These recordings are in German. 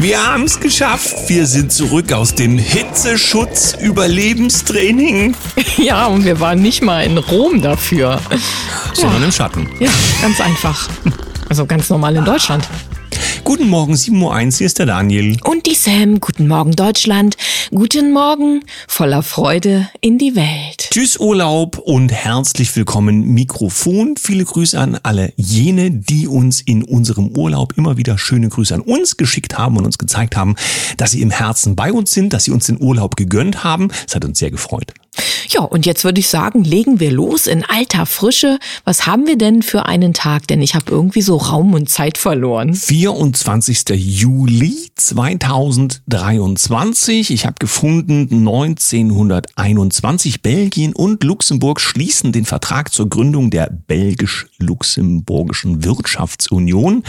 Wir haben es geschafft. Wir sind zurück aus dem Hitzeschutz-Überlebenstraining. Ja, und wir waren nicht mal in Rom dafür. Sondern im Schatten. Ja, ganz einfach. Also ganz normal in Deutschland. Guten Morgen, 7.01 Uhr, hier ist der Daniel. Und die Sam. Guten Morgen, Deutschland. Guten Morgen, voller Freude in die Welt. Tschüss Urlaub und herzlich willkommen Mikrofon. Viele Grüße an alle jene, die uns in unserem Urlaub immer wieder schöne Grüße an uns geschickt haben und uns gezeigt haben, dass sie im Herzen bei uns sind, dass sie uns den Urlaub gegönnt haben. Es hat uns sehr gefreut. Ja, und jetzt würde ich sagen, legen wir los in alter Frische. Was haben wir denn für einen Tag? Denn ich habe irgendwie so Raum und Zeit verloren. 24. Juli 2023. Ich habe gefunden, 1921 Belgien und Luxemburg schließen den Vertrag zur Gründung der belgisch-luxemburgischen Wirtschaftsunion.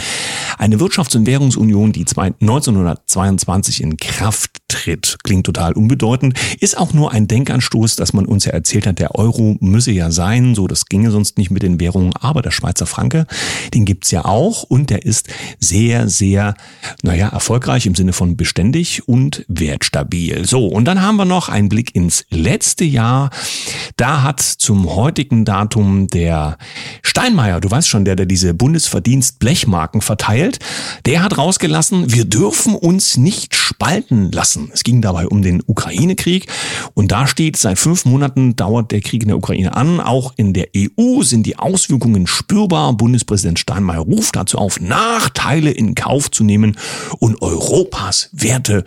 Eine Wirtschafts- und Währungsunion, die 1922 in Kraft tritt. Klingt total unbedeutend, ist auch nur ein Denkanstoß, dass man uns ja erzählt hat, der Euro müsse ja sein, so das ginge sonst nicht mit den Währungen, aber der Schweizer Franke, den gibt's ja auch und der ist sehr, sehr, naja, erfolgreich im Sinne von beständig und wertstabil. So, und dann haben wir noch einen Blick ins letzte Jahr. Da hat zum heutigen Datum der Steinmeier, du weißt schon, der, der diese Bundesverdienst Blechmarken verteilt, der hat rausgelassen, wir dürfen uns nicht spalten lassen. Es ging dabei um den Ukraine-Krieg und da steht, seit fünf Monaten dauert der Krieg in der Ukraine an. Auch in der EU sind die Auswirkungen spürbar. Bundespräsident Steinmeier ruft dazu auf, Nachteile in Kauf zu nehmen und Europas Werte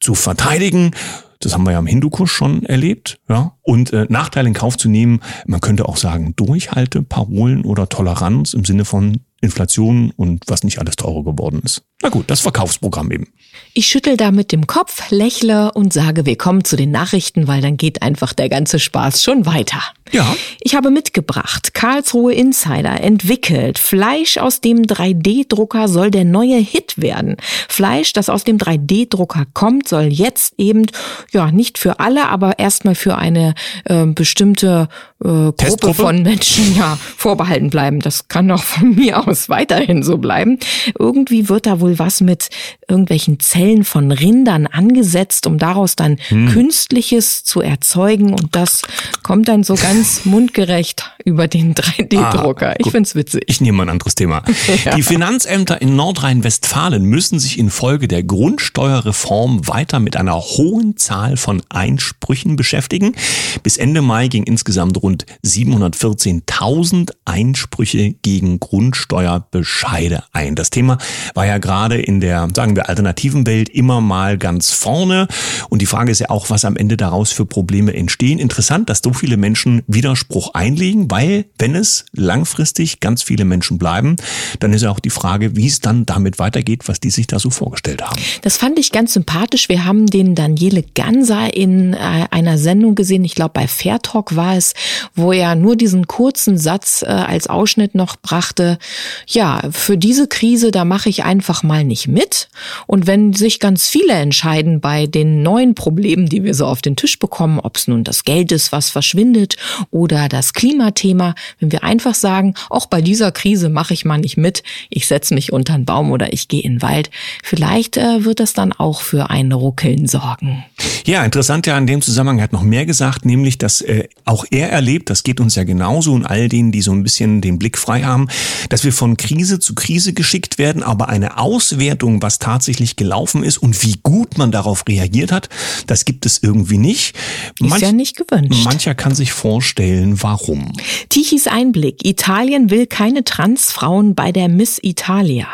zu verteidigen. Das haben wir ja im Hindukusch schon erlebt, ja. Und äh, Nachteile in Kauf zu nehmen, man könnte auch sagen, Durchhalte, Parolen oder Toleranz im Sinne von Inflation und was nicht alles teurer geworden ist. Na gut, das Verkaufsprogramm eben. Ich schüttel da mit dem Kopf, lächle und sage, willkommen zu den Nachrichten, weil dann geht einfach der ganze Spaß schon weiter. Ja. Ich habe mitgebracht, Karlsruhe Insider entwickelt, Fleisch aus dem 3D-Drucker soll der neue Hit werden. Fleisch, das aus dem 3D-Drucker kommt, soll jetzt eben, ja, nicht für alle, aber erstmal für eine äh, bestimmte äh, Gruppe von Menschen ja vorbehalten bleiben. Das kann auch von mir aus weiterhin so bleiben. Irgendwie wird da wohl was mit irgendwelchen Zellen von Rindern angesetzt, um daraus dann hm. künstliches zu erzeugen und das kommt dann so ganz mundgerecht über den 3D-Drucker. Ah, ich find's witzig. Ich nehme mal ein anderes Thema. ja. Die Finanzämter in Nordrhein-Westfalen müssen sich infolge der Grundsteuerreform weiter mit einer hohen Zahl von Einsprüchen beschäftigen. Bis Ende Mai ging insgesamt rund 714.000 Einsprüche gegen Grundsteuerbescheide ein. Das Thema war ja gerade in der, sagen wir, alternativen Welt immer mal ganz vorne. Und die Frage ist ja auch, was am Ende daraus für Probleme entstehen. Interessant, dass so viele Menschen Widerspruch einlegen, weil wenn es langfristig ganz viele Menschen bleiben, dann ist ja auch die Frage, wie es dann damit weitergeht, was die sich da so vorgestellt haben. Das fand ich ganz sympathisch. Wir haben den Daniele Ganser in äh, einer Sendung gesehen, ich glaube bei Fair Talk war es, wo er nur diesen kurzen Satz äh, als Ausschnitt noch brachte. Ja, für diese Krise, da mache ich einfach mal nicht mit. Und wenn sich ganz viele entscheiden bei den neuen Problemen, die wir so auf den Tisch bekommen, ob es nun das Geld ist, was verschwindet oder das Klimathema, wenn wir einfach sagen, auch bei dieser Krise mache ich mal nicht mit, ich setze mich unter einen Baum oder ich gehe in den Wald, vielleicht äh, wird das dann auch für ein Ruckeln sorgen. Ja, interessant ja in dem Zusammenhang hat noch mehr gesagt, nämlich, dass äh, auch er erlebt, das geht uns ja genauso und all denen, die so ein bisschen den Blick frei haben, dass wir von Krise zu Krise geschickt werden, aber eine Auswertung, was tatsächlich gelaufen ist und wie gut man darauf reagiert hat, das gibt es irgendwie nicht. Manch, ist ja nicht gewünscht. Mancher kann sich vorstellen, warum. Tichys Einblick. Italien will keine Transfrauen bei der Miss Italia.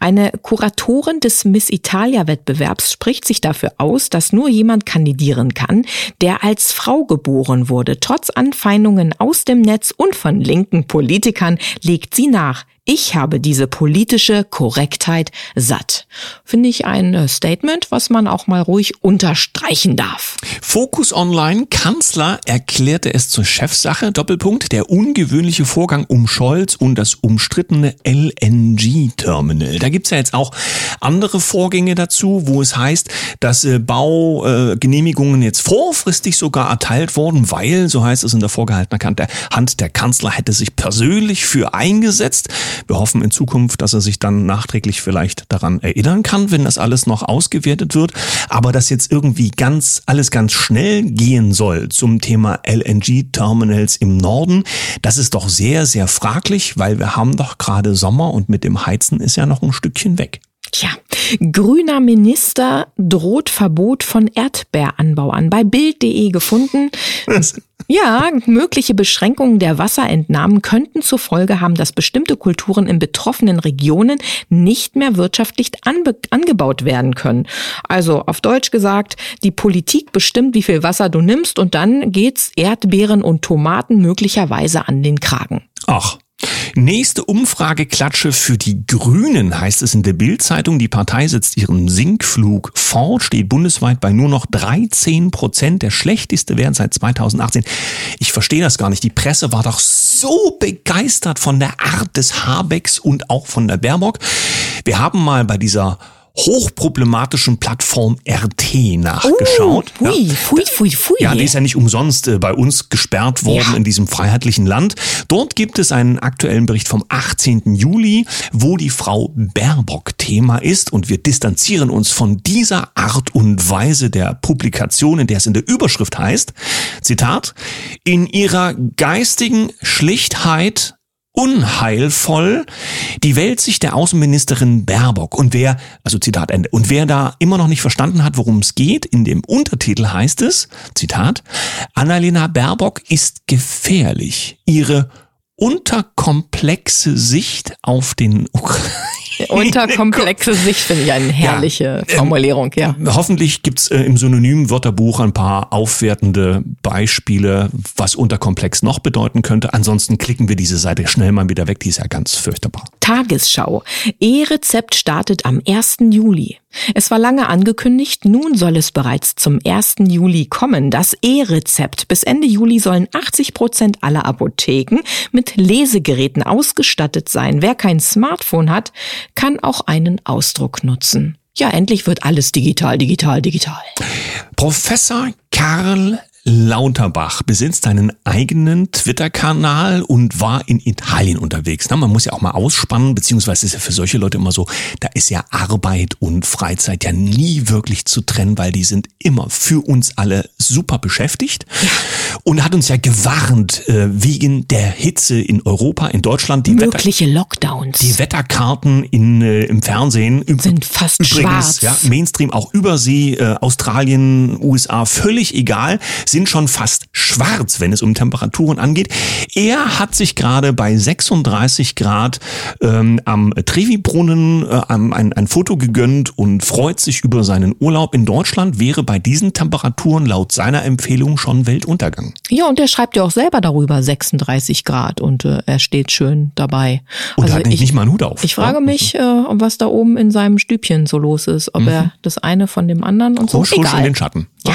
Eine Kuratorin des Miss Italia-Wettbewerbs spricht sich dafür aus, dass nur jemand kandidieren kann, der als Frau geboren wurde. Trotz Anfeindungen aus dem Netz und von linken Politikern legt sie nach. Ich habe diese politische Korrektheit satt. Finde ich ein äh, Statement, was man auch mal ruhig unterstreichen darf. Focus Online Kanzler erklärte es zur Chefsache. Doppelpunkt. Der ungewöhnliche Vorgang um Scholz und das umstrittene LNG-Terminal. Da gibt's ja jetzt auch andere Vorgänge dazu, wo es heißt, dass äh, Baugenehmigungen jetzt vorfristig sogar erteilt wurden, weil, so heißt es in der vorgehaltenen Hand, der Kanzler hätte sich persönlich für eingesetzt. Wir hoffen in Zukunft, dass er sich dann nachträglich vielleicht daran erinnern kann, wenn das alles noch ausgewertet wird. Aber dass jetzt irgendwie ganz, alles ganz schnell gehen soll zum Thema LNG-Terminals im Norden, das ist doch sehr, sehr fraglich, weil wir haben doch gerade Sommer und mit dem Heizen ist ja noch ein Stückchen weg. Tja, grüner Minister droht Verbot von Erdbeeranbau an. Bei Bild.de gefunden. Ja, mögliche Beschränkungen der Wasserentnahmen könnten zur Folge haben, dass bestimmte Kulturen in betroffenen Regionen nicht mehr wirtschaftlich angebaut werden können. Also auf Deutsch gesagt, die Politik bestimmt, wie viel Wasser du nimmst und dann geht's Erdbeeren und Tomaten möglicherweise an den Kragen. Ach, Nächste Umfrageklatsche für die Grünen heißt es in der Bildzeitung. Die Partei setzt ihren Sinkflug fort, steht bundesweit bei nur noch 13 Prozent, der schlechteste Wert seit 2018. Ich verstehe das gar nicht. Die Presse war doch so begeistert von der Art des Habecks und auch von der Baerbock. Wir haben mal bei dieser hochproblematischen Plattform RT nachgeschaut. Uh, fui, ja. fui, fui, fui. Ja, die ist ja nicht umsonst äh, bei uns gesperrt worden ja. in diesem freiheitlichen Land. Dort gibt es einen aktuellen Bericht vom 18. Juli, wo die Frau Baerbock Thema ist und wir distanzieren uns von dieser Art und Weise der Publikation, in der es in der Überschrift heißt, Zitat, in ihrer geistigen Schlichtheit unheilvoll die Weltsicht der Außenministerin Baerbock. Und wer, also Zitat Ende, und wer da immer noch nicht verstanden hat, worum es geht, in dem Untertitel heißt es, Zitat, Annalena Baerbock ist gefährlich. Ihre unterkomplexe Sicht auf den Ukraine Unterkomplexe Sicht finde ich eine herrliche ja, ähm, Formulierung, ja. Hoffentlich gibt's äh, im synonymen Wörterbuch ein paar aufwertende Beispiele, was unterkomplex noch bedeuten könnte. Ansonsten klicken wir diese Seite schnell mal wieder weg, die ist ja ganz fürchterbar. Tagesschau. E-Rezept startet am 1. Juli. Es war lange angekündigt, nun soll es bereits zum 1. Juli kommen. Das E-Rezept. Bis Ende Juli sollen 80 Prozent aller Apotheken mit Lesegeräten ausgestattet sein. Wer kein Smartphone hat, kann auch einen Ausdruck nutzen. Ja, endlich wird alles digital, digital, digital. Professor Karl Lauterbach besitzt einen eigenen Twitter-Kanal und war in Italien unterwegs. Na, man muss ja auch mal ausspannen, beziehungsweise ist ja für solche Leute immer so, da ist ja Arbeit und Freizeit ja nie wirklich zu trennen, weil die sind immer für uns alle super beschäftigt und hat uns ja gewarnt äh, wegen der Hitze in Europa, in Deutschland. Die Mögliche Wetter Lockdowns. Die Wetterkarten in, äh, im Fernsehen sind fast übrigens, schwarz. Ja, Mainstream auch über sie, äh, Australien, USA, völlig egal sind schon fast schwarz, wenn es um Temperaturen angeht. Er hat sich gerade bei 36 Grad ähm, am Trevi-Brunnen äh, ein, ein Foto gegönnt und freut sich über seinen Urlaub. In Deutschland wäre bei diesen Temperaturen laut seiner Empfehlung schon Weltuntergang. Ja, und er schreibt ja auch selber darüber 36 Grad und äh, er steht schön dabei. Und also hat ich, nicht mal einen Hut auf. Ich frage mich, äh, was da oben in seinem Stübchen so los ist, ob mhm. er das eine von dem anderen und Husch, so. Husch Egal. in den Schatten. Ja.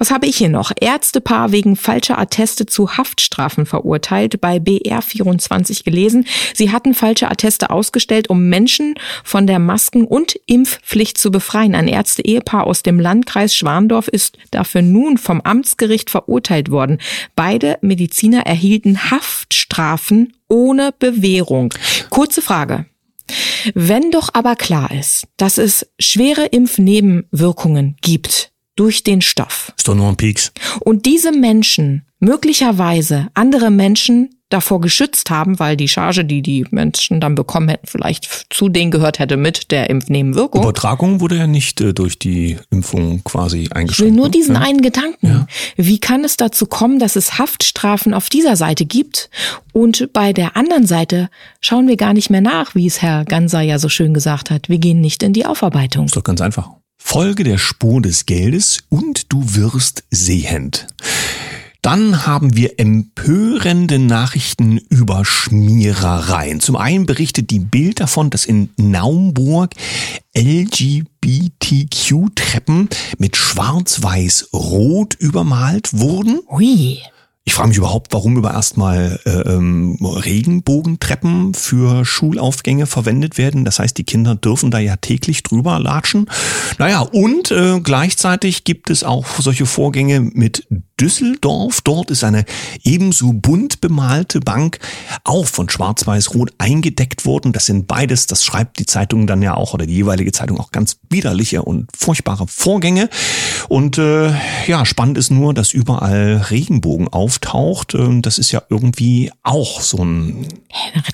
Was habe ich hier noch? Ärztepaar wegen falscher Atteste zu Haftstrafen verurteilt, bei BR24 gelesen. Sie hatten falsche Atteste ausgestellt, um Menschen von der Masken- und Impfpflicht zu befreien. Ein Ärzte-Ehepaar aus dem Landkreis Schwandorf ist dafür nun vom Amtsgericht verurteilt worden. Beide Mediziner erhielten Haftstrafen ohne Bewährung. Kurze Frage. Wenn doch aber klar ist, dass es schwere Impfnebenwirkungen gibt, durch den Stoff. Ist doch nur ein Pieks. Und diese Menschen möglicherweise andere Menschen davor geschützt haben, weil die Charge, die die Menschen dann bekommen hätten, vielleicht zu denen gehört hätte mit der Impfnebenwirkung. Übertragung wurde ja nicht äh, durch die Impfung quasi eingeschränkt. Ich will nur ne? diesen ja. einen Gedanken. Ja. Wie kann es dazu kommen, dass es Haftstrafen auf dieser Seite gibt und bei der anderen Seite schauen wir gar nicht mehr nach, wie es Herr Ganser ja so schön gesagt hat. Wir gehen nicht in die Aufarbeitung. Ist doch ganz einfach. Folge der Spur des Geldes und du wirst sehend. Dann haben wir empörende Nachrichten über Schmierereien. Zum einen berichtet die Bild davon, dass in Naumburg LGBTQ-Treppen mit schwarz-weiß-rot übermalt wurden. Ui. Ich frage mich überhaupt, warum über erstmal äh, ähm, Regenbogentreppen für Schulaufgänge verwendet werden. Das heißt, die Kinder dürfen da ja täglich drüber latschen. Naja, und äh, gleichzeitig gibt es auch solche Vorgänge mit Düsseldorf. Dort ist eine ebenso bunt bemalte Bank auch von Schwarz-Weiß-Rot eingedeckt worden. Das sind beides, das schreibt die Zeitung dann ja auch oder die jeweilige Zeitung auch ganz widerliche und furchtbare Vorgänge. Und äh, ja, spannend ist nur, dass überall Regenbogen auftaucht. Ähm, das ist ja irgendwie auch so ein.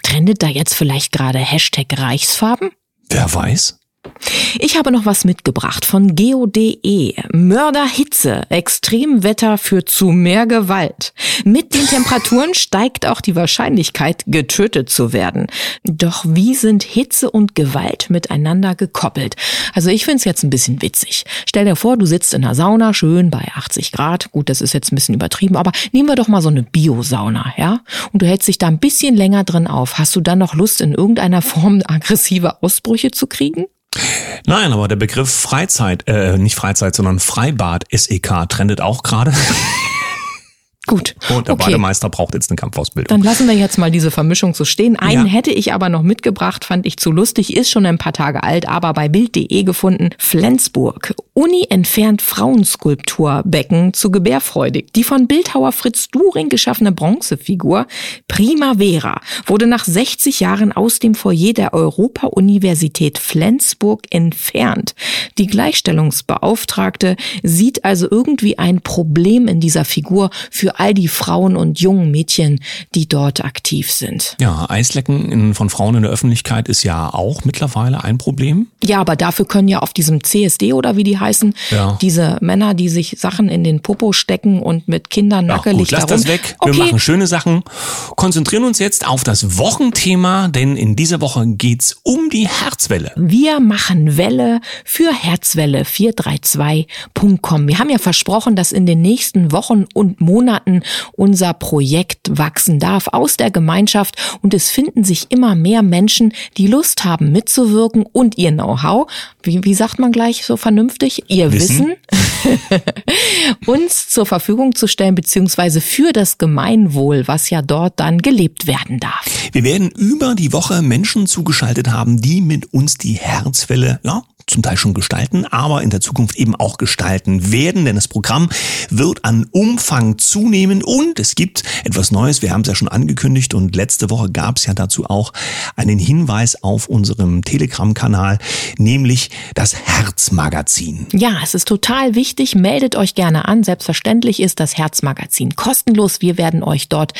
Trendet da jetzt vielleicht gerade Hashtag Reichsfarben? Wer weiß? Ich habe noch was mitgebracht von geo.de. Mörderhitze. Extremwetter führt zu mehr Gewalt. Mit den Temperaturen steigt auch die Wahrscheinlichkeit, getötet zu werden. Doch wie sind Hitze und Gewalt miteinander gekoppelt? Also ich finde es jetzt ein bisschen witzig. Stell dir vor, du sitzt in einer Sauna, schön bei 80 Grad. Gut, das ist jetzt ein bisschen übertrieben, aber nehmen wir doch mal so eine Biosauna, ja? Und du hältst dich da ein bisschen länger drin auf. Hast du dann noch Lust, in irgendeiner Form aggressive Ausbrüche zu kriegen? Nein, aber der Begriff Freizeit, äh, nicht Freizeit, sondern Freibad SEK trendet auch gerade. Gut. Und der okay. Bademeister braucht jetzt eine Kampfausbildung. Dann lassen wir jetzt mal diese Vermischung so stehen. Einen ja. hätte ich aber noch mitgebracht, fand ich zu lustig, ist schon ein paar Tage alt, aber bei Bild.de gefunden. Flensburg. Uni entfernt Frauenskulpturbecken zu gebärfreudig. Die von Bildhauer Fritz During geschaffene Bronzefigur Primavera wurde nach 60 Jahren aus dem Foyer der Europa-Universität Flensburg entfernt. Die Gleichstellungsbeauftragte sieht also irgendwie ein Problem in dieser Figur für all die Frauen und jungen Mädchen, die dort aktiv sind. Ja, Eislecken in, von Frauen in der Öffentlichkeit ist ja auch mittlerweile ein Problem. Ja, aber dafür können ja auf diesem CSD oder wie die heißen, ja. diese Männer, die sich Sachen in den Popo stecken und mit Kindern ja, nackelig gut, lass darum. das weg. Wir okay. machen schöne Sachen. Konzentrieren uns jetzt auf das Wochenthema, denn in dieser Woche geht's um die Herzwelle. Wir machen Welle für Herzwelle 432.com. Wir haben ja versprochen, dass in den nächsten Wochen und Monaten Monaten unser Projekt wachsen darf aus der Gemeinschaft und es finden sich immer mehr Menschen, die Lust haben mitzuwirken und ihr Know-how, wie, wie sagt man gleich so vernünftig, ihr Wissen, Wissen uns zur Verfügung zu stellen, beziehungsweise für das Gemeinwohl, was ja dort dann gelebt werden darf. Wir werden über die Woche Menschen zugeschaltet haben, die mit uns die Herzwelle ja, zum Teil schon gestalten, aber in der Zukunft eben auch gestalten werden, denn das Programm wird an Umfang zunehmen und es gibt etwas Neues. Wir haben es ja schon angekündigt und letzte Woche gab es ja dazu auch einen Hinweis auf unserem Telegram-Kanal, nämlich das Herzmagazin. Ja, es ist total wichtig. Meldet euch gerne an. Selbstverständlich ist das Herzmagazin kostenlos. Wir werden euch dort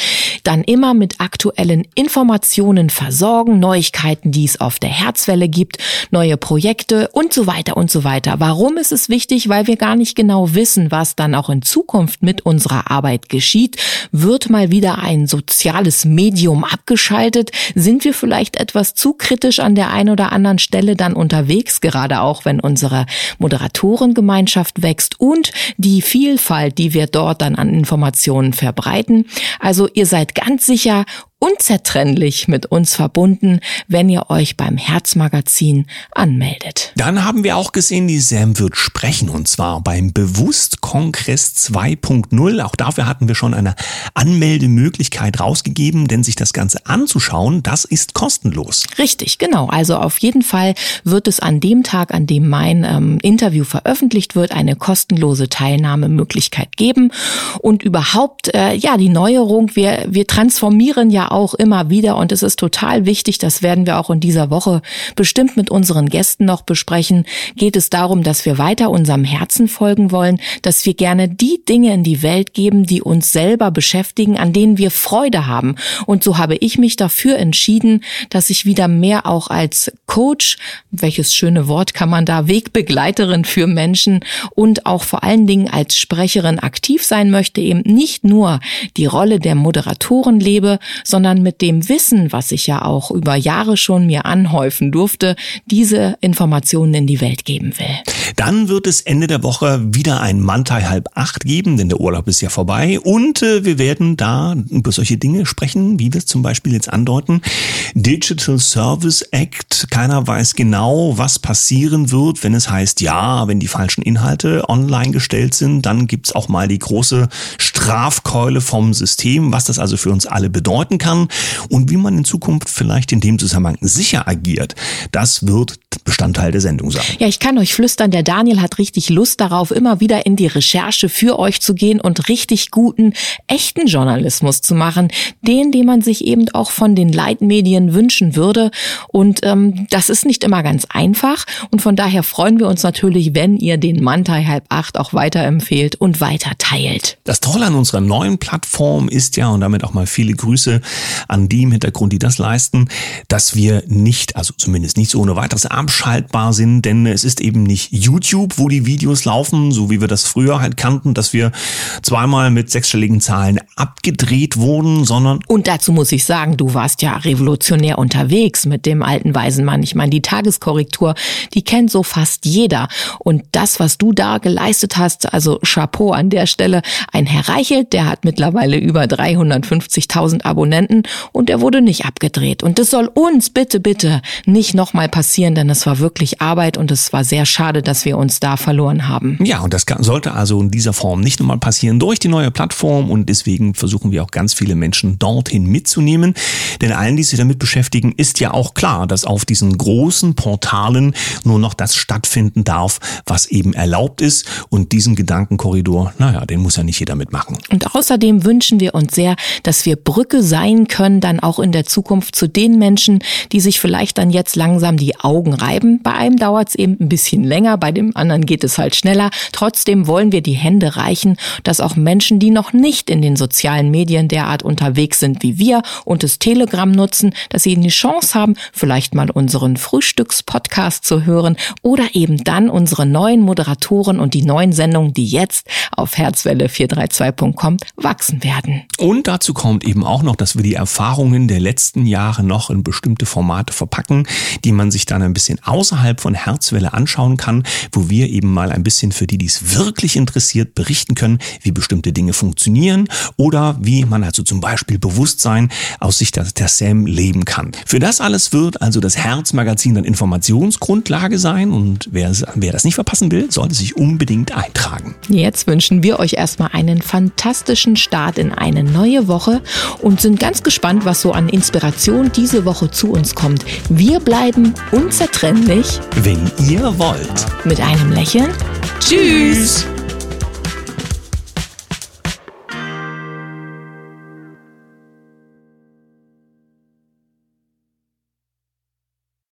dann immer mit aktuellen Informationen versorgen, Neuigkeiten, die es auf der Herzwelle gibt, neue Projekte und so weiter und so weiter. Warum ist es wichtig? Weil wir gar nicht genau wissen, was dann auch in Zukunft mit unserer Arbeit geschieht. Wird mal wieder ein soziales Medium abgeschaltet? Sind wir vielleicht etwas zu kritisch an der einen oder anderen Stelle dann unterwegs, gerade auch wenn unsere Moderatorengemeinschaft wächst und die Vielfalt, die wir dort dann an Informationen verbreiten? Also ihr seid ganz sicher unzertrennlich mit uns verbunden, wenn ihr euch beim Herzmagazin anmeldet. Dann haben wir auch gesehen, die Sam wird sprechen und zwar beim Bewusstkongress 2.0. Auch dafür hatten wir schon eine Anmeldemöglichkeit rausgegeben, denn sich das Ganze anzuschauen, das ist kostenlos. Richtig, genau. Also auf jeden Fall wird es an dem Tag, an dem mein ähm, Interview veröffentlicht wird, eine kostenlose Teilnahmemöglichkeit geben und überhaupt äh, ja die Neuerung. Wir wir transformieren ja auch immer wieder und es ist total wichtig, das werden wir auch in dieser Woche bestimmt mit unseren Gästen noch besprechen, geht es darum, dass wir weiter unserem Herzen folgen wollen, dass wir gerne die Dinge in die Welt geben, die uns selber beschäftigen, an denen wir Freude haben. Und so habe ich mich dafür entschieden, dass ich wieder mehr auch als Coach, welches schöne Wort kann man da, Wegbegleiterin für Menschen und auch vor allen Dingen als Sprecherin aktiv sein möchte, eben nicht nur die Rolle der Moderatoren lebe, sondern mit dem Wissen, was ich ja auch über Jahre schon mir anhäufen durfte, diese Informationen in die Welt geben will. Dann wird es Ende der Woche wieder ein Mantai halb acht geben, denn der Urlaub ist ja vorbei und äh, wir werden da über solche Dinge sprechen, wie wir es zum Beispiel jetzt andeuten. Digital Service Act, keiner weiß genau, was passieren wird, wenn es heißt, ja, wenn die falschen Inhalte online gestellt sind, dann gibt's auch mal die große Strafkeule vom System, was das also für uns alle bedeuten kann und wie man in Zukunft vielleicht in dem Zusammenhang sicher agiert. Das wird Bestandteil der Sendung sein. Ja, ich kann euch flüstern, der Daniel hat richtig Lust darauf, immer wieder in die Recherche für euch zu gehen und richtig guten, echten Journalismus zu machen. Den, den man sich eben auch von den Leitmedien wünschen würde. Und ähm, das ist nicht immer ganz einfach. Und von daher freuen wir uns natürlich, wenn ihr den Mantai halb acht auch weiterempfehlt und weiter teilt. Das Tolle an unserer neuen Plattform ist ja, und damit auch mal viele Grüße an die im Hintergrund, die das leisten, dass wir nicht, also zumindest nicht so ohne weiteres abschaltbar sind, denn es ist eben nicht YouTube, wo die Videos laufen, so wie wir das früher halt kannten, dass wir zweimal mit sechsstelligen Zahlen abgedreht wurden, sondern... Und dazu muss ich sagen, du warst ja revolutionär unterwegs mit dem alten weisen Mann. Ich meine, die Tageskorrektur, die kennt so fast jeder. Und das, was du da geleistet hast, also Chapeau an der Stelle, ein Herr Reichelt, der hat mittlerweile über 350.000 Abonnenten und er wurde nicht abgedreht. Und das soll uns bitte, bitte nicht nochmal passieren, denn es war wirklich Arbeit und es war sehr schade, dass wir uns da verloren haben. Ja, und das sollte also in dieser Form nicht nochmal passieren durch die neue Plattform und deswegen versuchen wir auch ganz viele Menschen dorthin mitzunehmen. Denn allen, die sich damit beschäftigen, ist ja auch klar, dass auf diesen großen Portalen nur noch das stattfinden darf, was eben erlaubt ist. Und diesen Gedankenkorridor, naja, den muss ja nicht jeder mitmachen. Und außerdem wünschen wir uns sehr, dass wir Brücke sein können, dann auch in der Zukunft zu den Menschen, die sich vielleicht dann jetzt langsam die Augen reiben. Bei einem dauert es eben ein bisschen länger, bei dem anderen geht es halt schneller. Trotzdem wollen wir die Hände reichen, dass auch Menschen, die noch nicht in den sozialen Medien derart unterwegs sind wie wir und das Telegram nutzen, dass sie die Chance haben, vielleicht mal unseren Frühstückspodcast zu hören oder eben dann unsere neuen Moderatoren und die neuen Sendungen, die jetzt auf herzwelle432.com wachsen werden. Und dazu kommt eben auch noch, dass wir die Erfahrungen der letzten Jahre noch in bestimmte Formate verpacken, die man sich dann ein bisschen außerhalb von Herzwelle anschauen kann, wo wir eben mal ein bisschen für die, die es wirklich interessiert, berichten können, wie bestimmte Dinge funktionieren oder wie man also zum Beispiel Bewusstsein aus Sicht der, SAM leben kann. Für das alles wird also das Herzmagazin dann Informationsgrundlage sein und wer, wer das nicht verpassen will, sollte sich unbedingt eintragen. Jetzt wünschen wir euch erstmal einen fantastischen Start in eine neue Woche und sind ganz gespannt, was so an Inspiration diese Woche zu uns kommt. Wir bleiben unzertrennlich, wenn ihr wollt. Mit einem Lächeln. Tschüss.